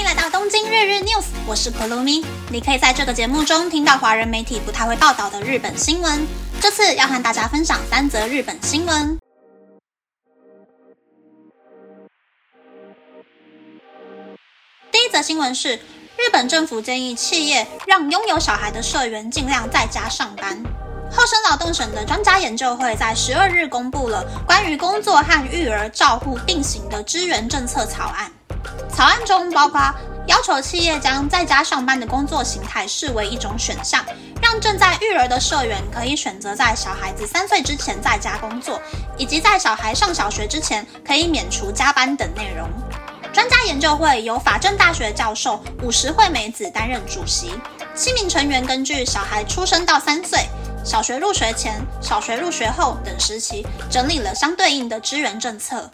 迎来到东京日日 news，我是 Kurumi。你可以在这个节目中听到华人媒体不太会报道的日本新闻。这次要和大家分享三则日本新闻。第一则新闻是，日本政府建议企业让拥有小孩的社员尽量在家上班。厚生劳动省的专家研究会在十二日公布了关于工作和育儿照护并行的支援政策草案。草案中包括要求企业将在家上班的工作形态视为一种选项，让正在育儿的社员可以选择在小孩子三岁之前在家工作，以及在小孩上小学之前可以免除加班等内容。专家研究会由法政大学教授五十惠美子担任主席，七名成员根据小孩出生到三岁。小学入学前、小学入学后等时期，整理了相对应的支援政策。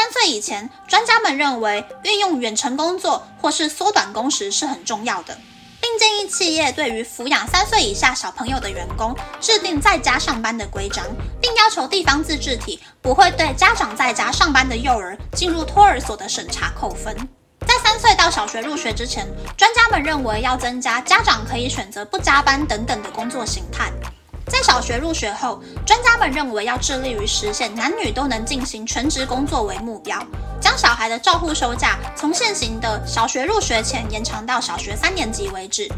三岁以前，专家们认为运用远程工作或是缩短工时是很重要的，并建议企业对于抚养三岁以下小朋友的员工制定在家上班的规章，并要求地方自治体不会对家长在家上班的幼儿进入托儿所的审查扣分。在三岁到小学入学之前，专家们认为要增加家长可以选择不加班等等的工作形态。在小学入学后，专家们认为要致力于实现男女都能进行全职工作为目标，将小孩的照护休假从现行的小学入学前延长到小学三年级为止。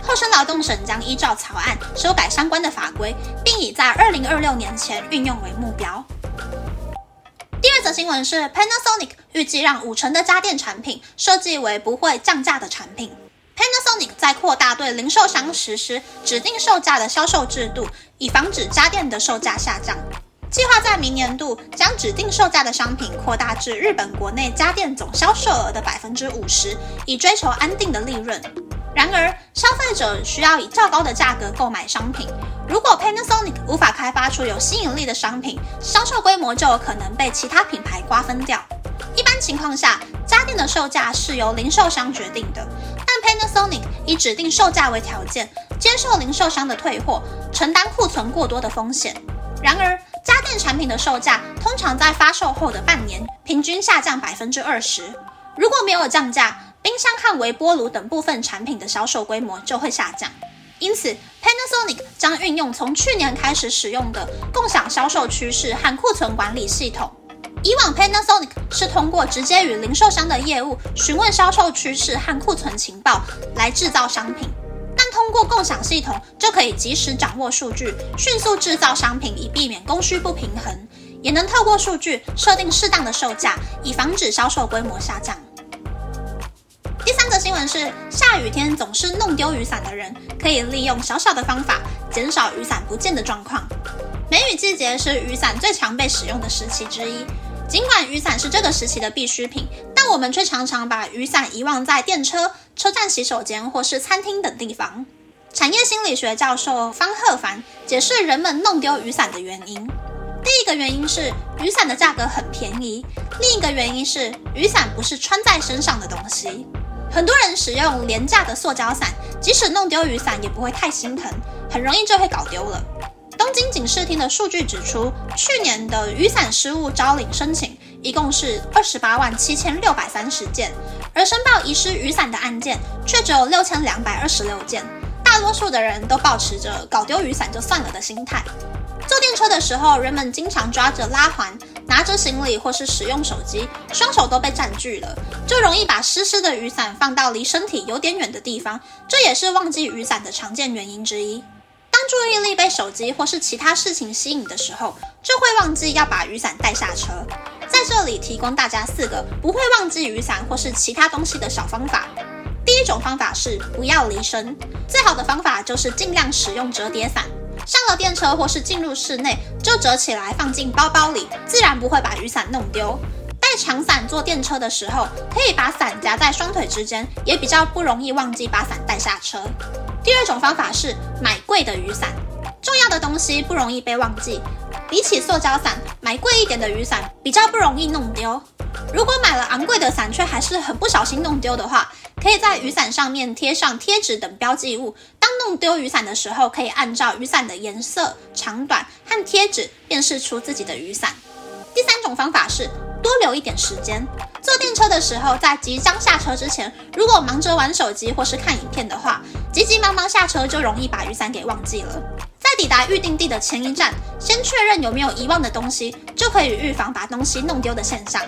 厚生劳动省将依照草案修改相关的法规，并以在二零二六年前运用为目标。第二则新闻是，Panasonic 预计让五成的家电产品设计为不会降价的产品。在扩大对零售商实施指定售价的销售制度，以防止家电的售价下降。计划在明年度将指定售价的商品扩大至日本国内家电总销售额的百分之五十，以追求安定的利润。然而，消费者需要以较高的价格购买商品。如果 Panasonic 无法开发出有吸引力的商品，销售规模就有可能被其他品牌瓜分掉。一般情况下，家电的售价是由零售商决定的，Panasonic 以指定售价为条件，接受零售商的退货，承担库存过多的风险。然而，家电产品的售价通常在发售后的半年平均下降百分之二十。如果没有降价，冰箱和微波炉等部分产品的销售规模就会下降，因此 Panasonic 将运用从去年开始使用的共享销售趋势和库存管理系统。以往 Panasonic 是通过直接与零售商的业务询问销售趋势和库存情报来制造商品，但通过共享系统就可以及时掌握数据，迅速制造商品，以避免供需不平衡，也能透过数据设定适当的售价，以防止销售规模下降。第三则新闻是，下雨天总是弄丢雨伞的人，可以利用小小的方法，减少雨伞不见的状况。梅雨季节是雨伞最常被使用的时期之一，尽管雨伞是这个时期的必需品，但我们却常常把雨伞遗忘在电车、车站洗手间或是餐厅等地方。产业心理学教授方鹤凡解释人们弄丢雨伞的原因：第一个原因是雨伞的价格很便宜，另一个原因是雨伞不是穿在身上的东西。很多人使用廉价的塑胶伞，即使弄丢雨伞也不会太心疼，很容易就会搞丢了。东京警视厅的数据指出，去年的雨伞失物招领申请一共是二十八万七千六百三十件，而申报遗失雨伞的案件却只有六千两百二十六件。大多数的人都保持着搞丢雨伞就算了的心态。坐电车的时候，人们经常抓着拉环。拿着行李或是使用手机，双手都被占据了，就容易把湿湿的雨伞放到离身体有点远的地方，这也是忘记雨伞的常见原因之一。注意力被手机或是其他事情吸引的时候，就会忘记要把雨伞带下车。在这里提供大家四个不会忘记雨伞或是其他东西的小方法。第一种方法是不要离身，最好的方法就是尽量使用折叠伞。上了电车或是进入室内，就折起来放进包包里，自然不会把雨伞弄丢。带长伞坐电车的时候，可以把伞夹在双腿之间，也比较不容易忘记把伞带下车。第二种方法是买贵的雨伞，重要的东西不容易被忘记。比起塑胶伞，买贵一点的雨伞比较不容易弄丢。如果买了昂贵的伞却还是很不小心弄丢的话，可以在雨伞上面贴上贴纸等标记物。当弄丢雨伞的时候，可以按照雨伞的颜色、长短和贴纸辨识出自己的雨伞。第三种方法是多留一点时间。坐电车的时候，在即将下车之前，如果忙着玩手机或是看影片的话，急急忙忙下车就容易把雨伞给忘记了。在抵达预定地的前一站，先确认有没有遗忘的东西，就可以预防把东西弄丢的现象。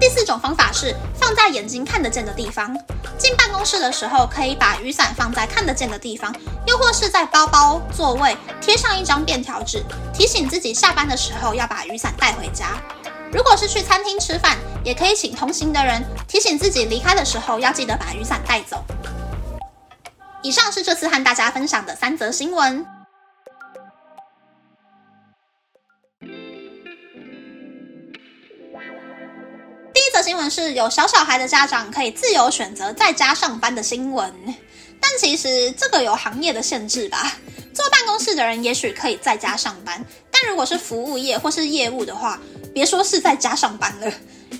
第四种方法是放在眼睛看得见的地方。进办公室的时候，可以把雨伞放在看得见的地方，又或是在包包、座位贴上一张便条纸，提醒自己下班的时候要把雨伞带回家。如果是去餐厅吃饭，也可以请同行的人提醒自己离开的时候要记得把雨伞带走。以上是这次和大家分享的三则新闻。第一则新闻是有小小孩的家长可以自由选择在家上班的新闻，但其实这个有行业的限制吧。坐办公室的人也许可以在家上班，但如果是服务业或是业务的话，别说是在家上班了，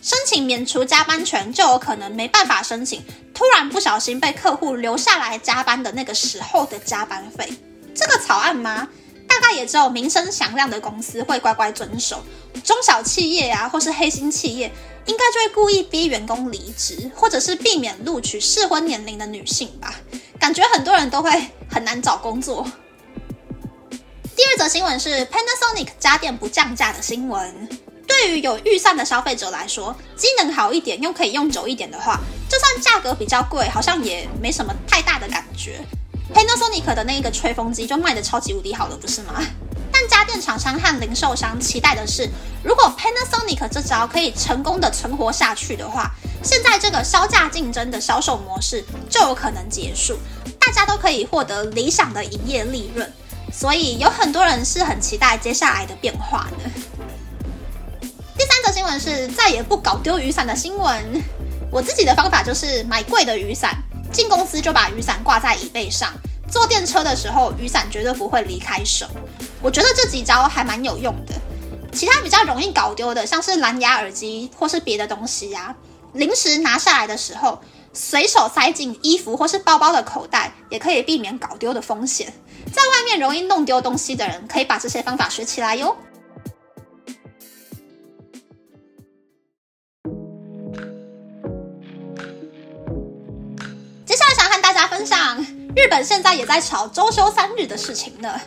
申请免除加班权就有可能没办法申请。突然不小心被客户留下来加班的那个时候的加班费，这个草案吗？大概也只有名声响亮的公司会乖乖遵守，中小企业啊，或是黑心企业，应该就会故意逼员工离职，或者是避免录取适婚年龄的女性吧。感觉很多人都会很难找工作。第二则新闻是 Panasonic 家电不降价的新闻。对于有预算的消费者来说，机能好一点又可以用久一点的话，就算价格比较贵，好像也没什么太大的感觉。Panasonic 的那一个吹风机就卖的超级无敌好了，不是吗？但家电厂商和零售商期待的是，如果 Panasonic 这招可以成功的存活下去的话，现在这个销价竞争的销售模式就有可能结束，大家都可以获得理想的营业利润。所以有很多人是很期待接下来的变化的。三则新闻是再也不搞丢雨伞的新闻。我自己的方法就是买贵的雨伞，进公司就把雨伞挂在椅背上，坐电车的时候雨伞绝对不会离开手。我觉得这几招还蛮有用的。其他比较容易搞丢的，像是蓝牙耳机或是别的东西呀，临时拿下来的时候，随手塞进衣服或是包包的口袋，也可以避免搞丢的风险。在外面容易弄丢东西的人，可以把这些方法学起来哟。分享日本现在也在吵周休三日的事情呢。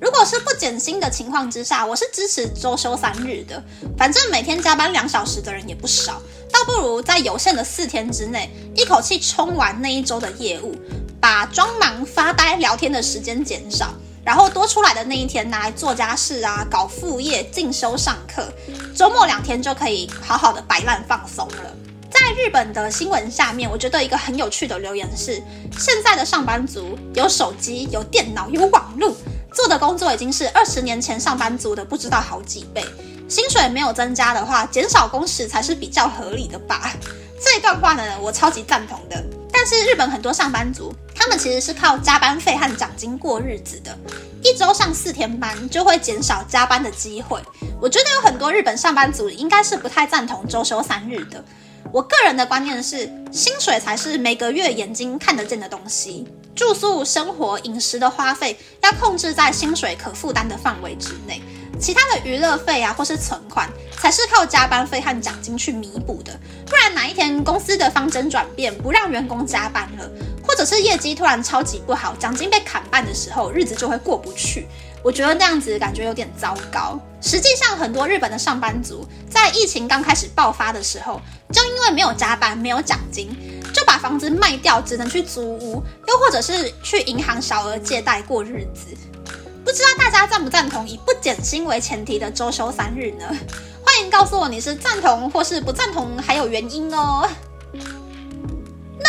如果是不减薪的情况之下，我是支持周休三日的。反正每天加班两小时的人也不少，倒不如在有限的四天之内，一口气冲完那一周的业务，把装忙、发呆、聊天的时间减少，然后多出来的那一天拿来做家事啊、搞副业、进修、上课，周末两天就可以好好的摆烂放松了。在日本的新闻下面，我觉得一个很有趣的留言是：现在的上班族有手机、有电脑、有网络，做的工作已经是二十年前上班族的不知道好几倍。薪水没有增加的话，减少工时才是比较合理的吧？这一段话呢，我超级赞同的。但是日本很多上班族，他们其实是靠加班费和奖金过日子的，一周上四天班就会减少加班的机会。我觉得有很多日本上班族应该是不太赞同周休三日的。我个人的观念是，薪水才是每个月眼睛看得见的东西。住宿、生活、饮食的花费要控制在薪水可负担的范围之内，其他的娱乐费啊，或是存款，才是靠加班费和奖金去弥补的。不然哪一天公司的方针转变，不让员工加班了，或者是业绩突然超级不好，奖金被砍半的时候，日子就会过不去。我觉得那样子感觉有点糟糕。实际上，很多日本的上班族在疫情刚开始爆发的时候，就因为没有加班、没有奖金，就把房子卖掉，只能去租屋，又或者是去银行小额借贷过日子。不知道大家赞不赞同以不减薪为前提的周休三日呢？欢迎告诉我你是赞同或是不赞同，还有原因哦。